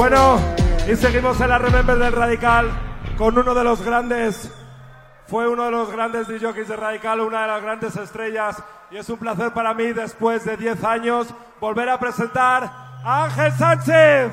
Bueno, y seguimos en la Remember del Radical con uno de los grandes, fue uno de los grandes DJs de Radical, una de las grandes estrellas, y es un placer para mí después de 10 años volver a presentar a Ángel Sánchez.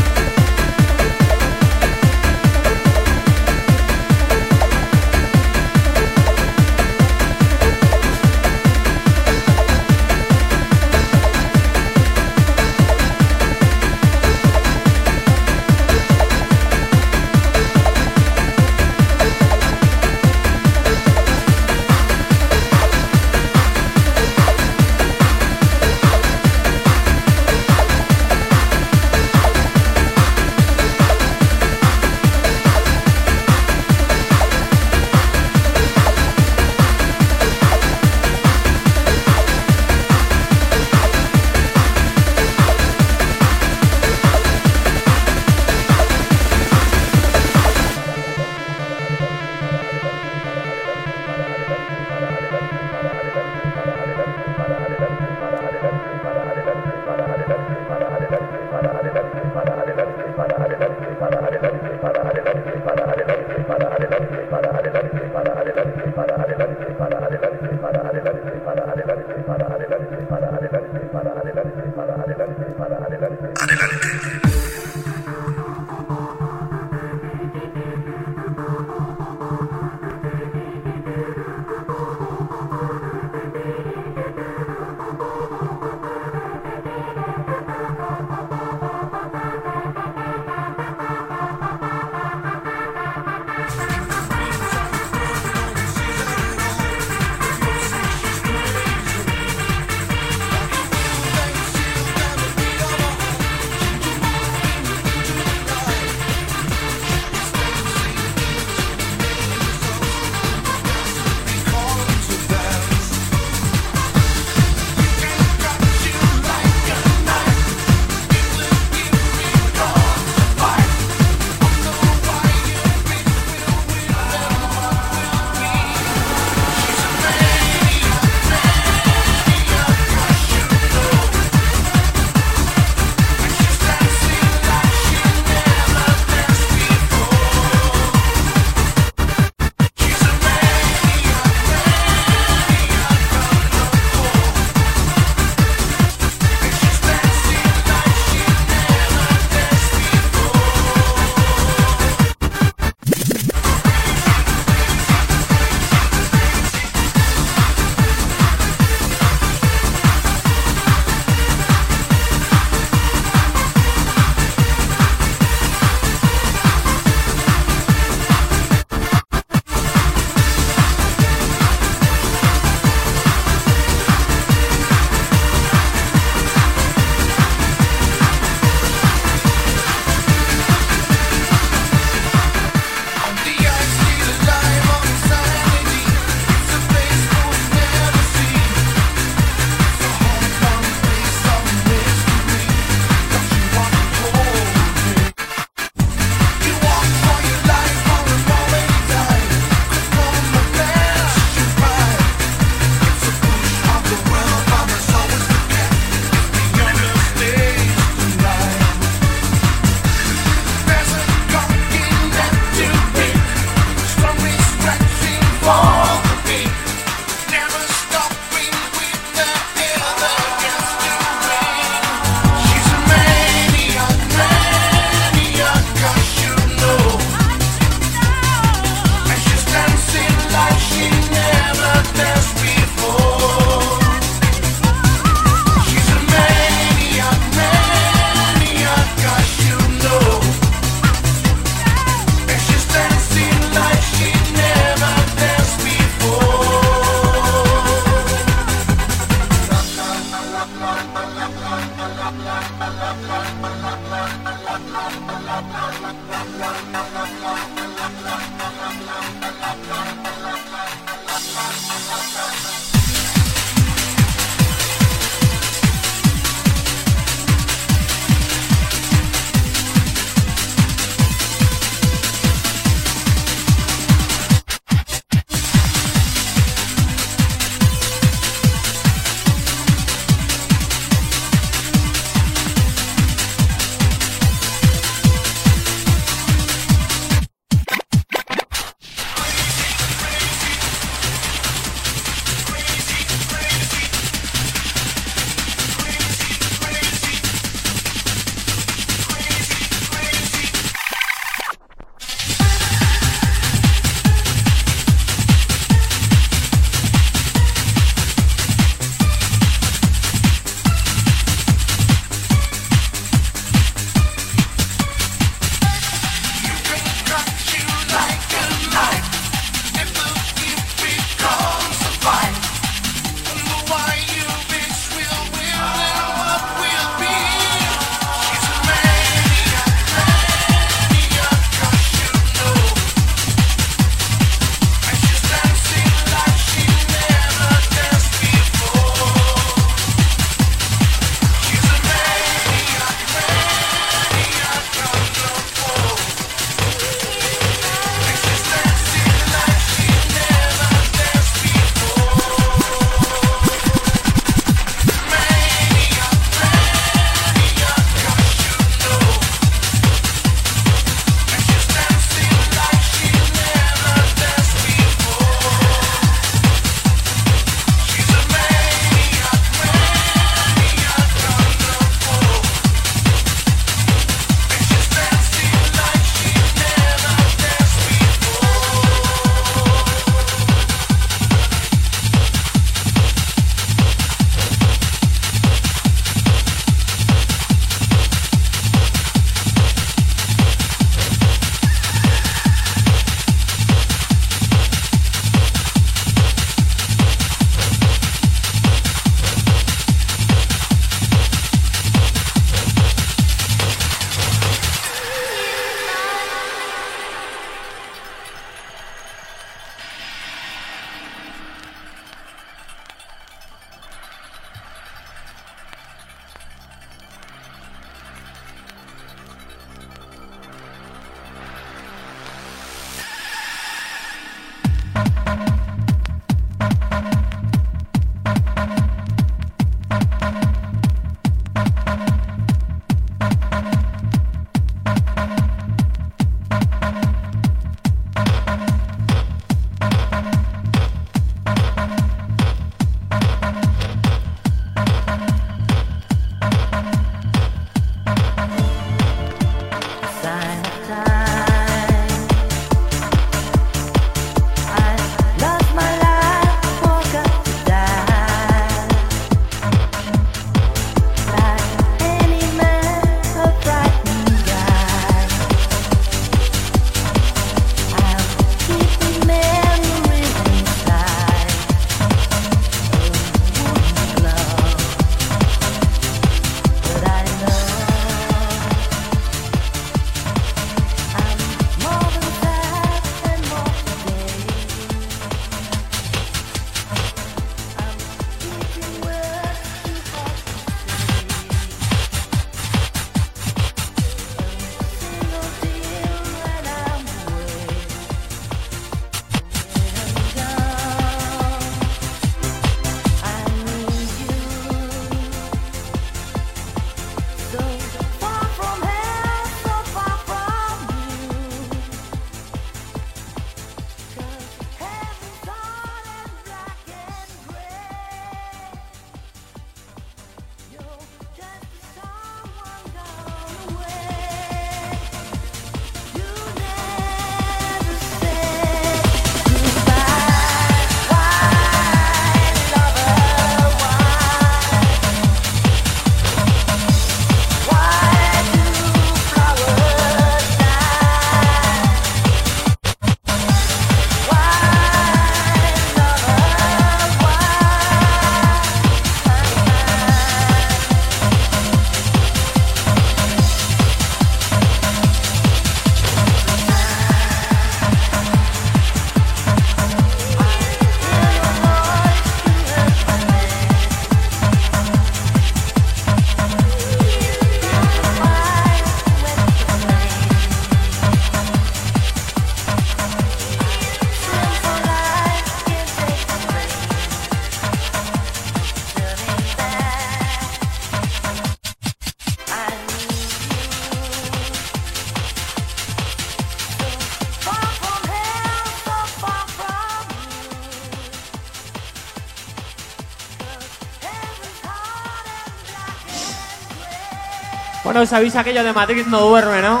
Os avisa aquello de Madrid no duerme, ¿no?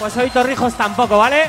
Pues hoy Torrijos tampoco, ¿vale?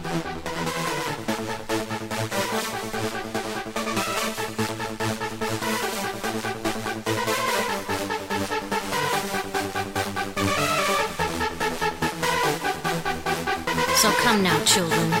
Come now, children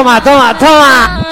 痛啊痛啊痛啊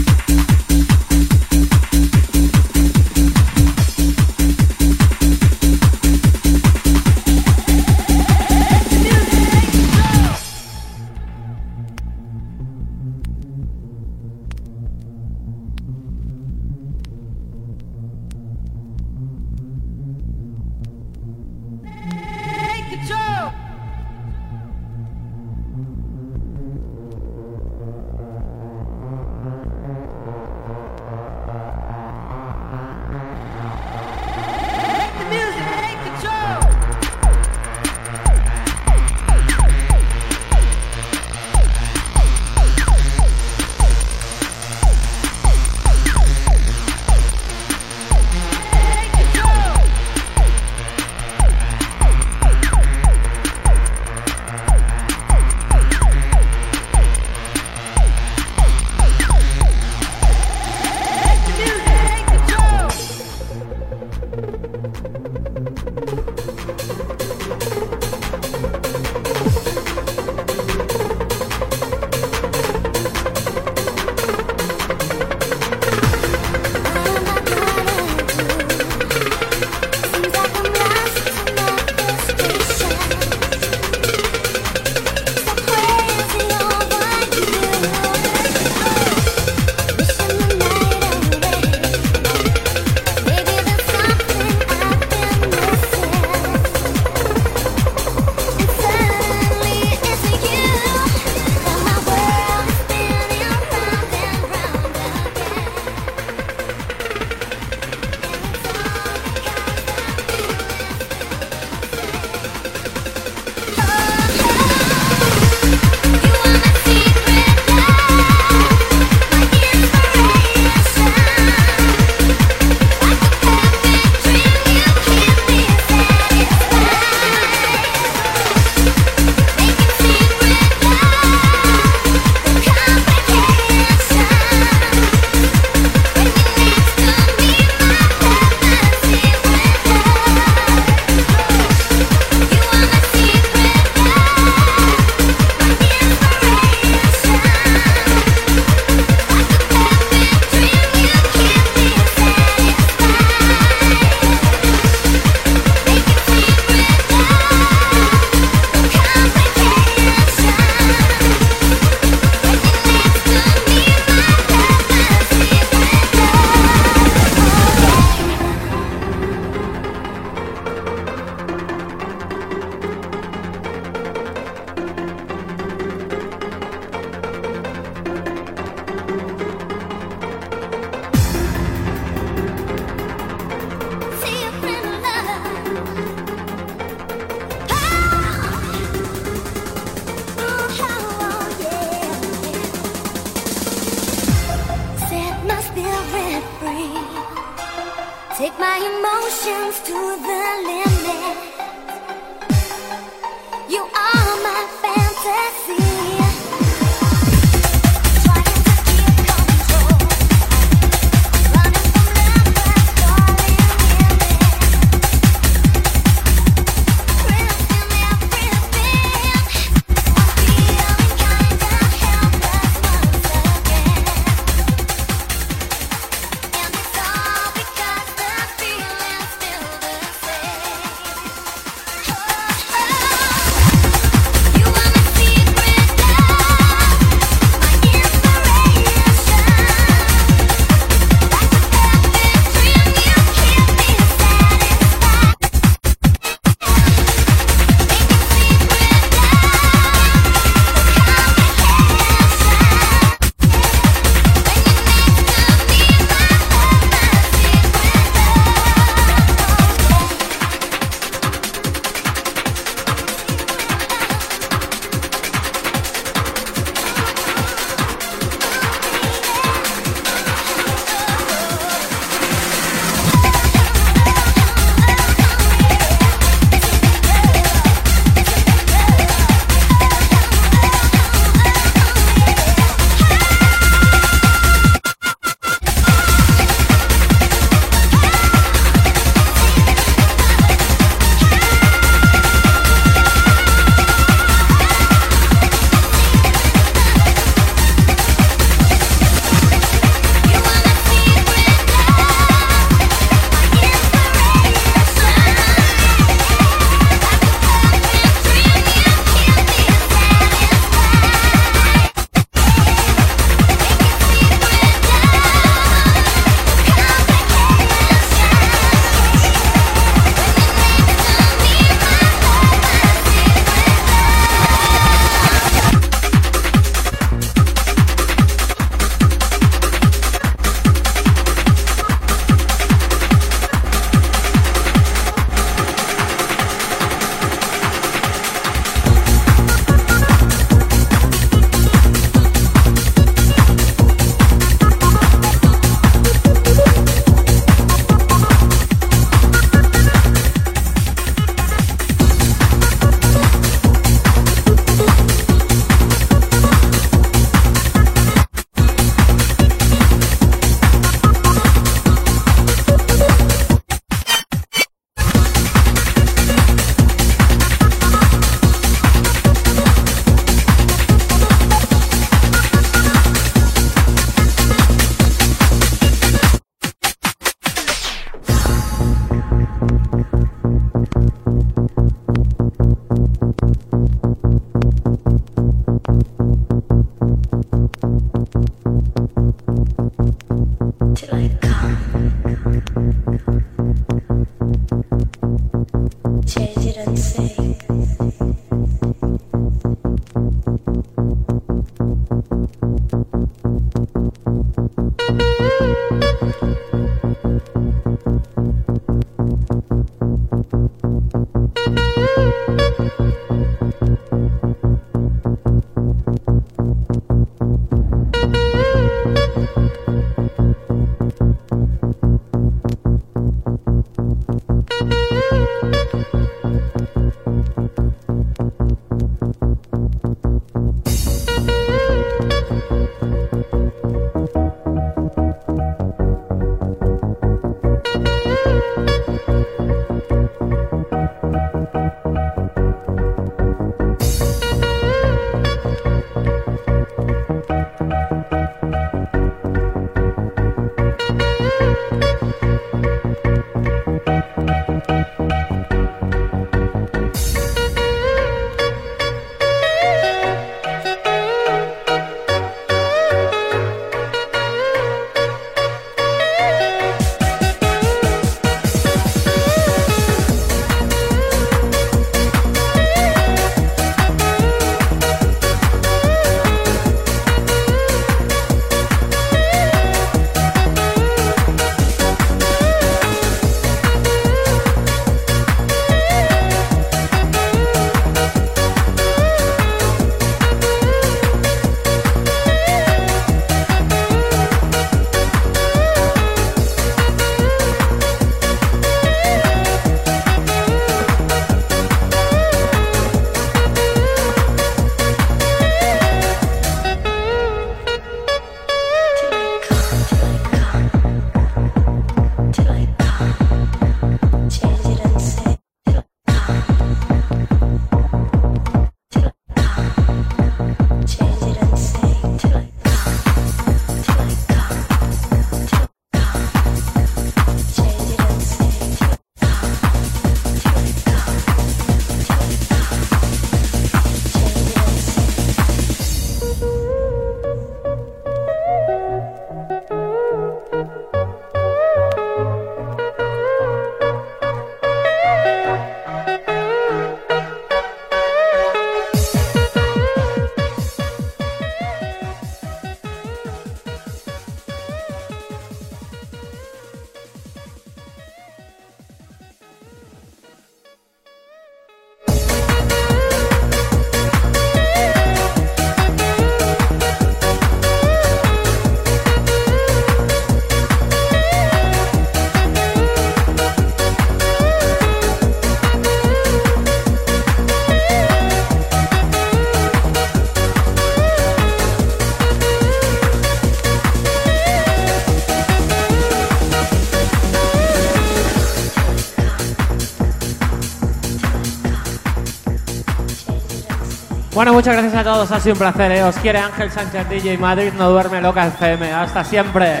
Bueno, muchas gracias a todos, ha sido un placer. Eh. Os quiere Ángel Sánchez DJ Madrid, no duerme loca el FM. Hasta siempre.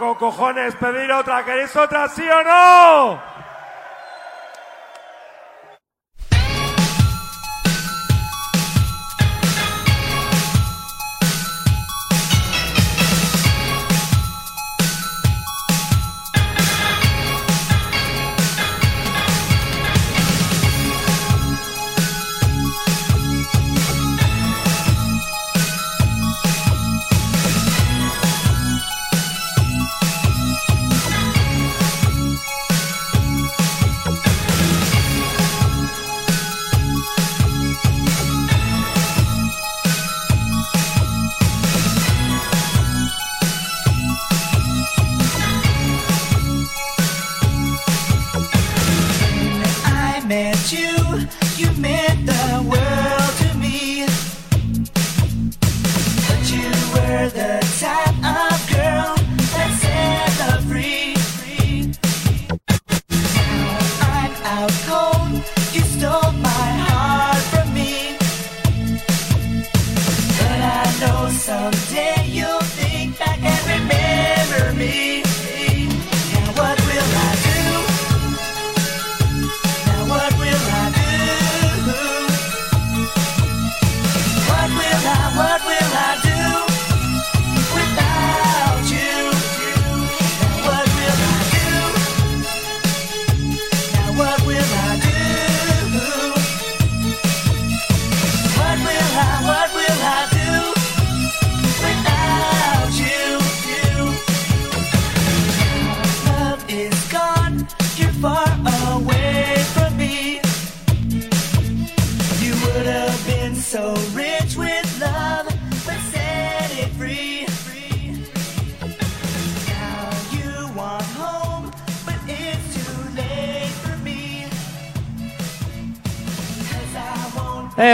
con cojones pedir otra. ¿Queréis otra, sí o no?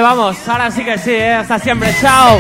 vamos. Ahora sí que sí. ¿eh? Hasta siempre. Chao.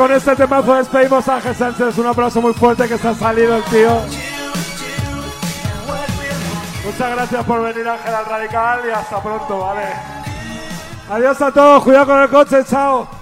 con este temazo despedimos a Ángel Sánchez. Un abrazo muy fuerte que se ha salido el tío. Muchas gracias por venir Ángel al Radical y hasta pronto, ¿vale? Adiós a todos, cuidado con el coche, chao.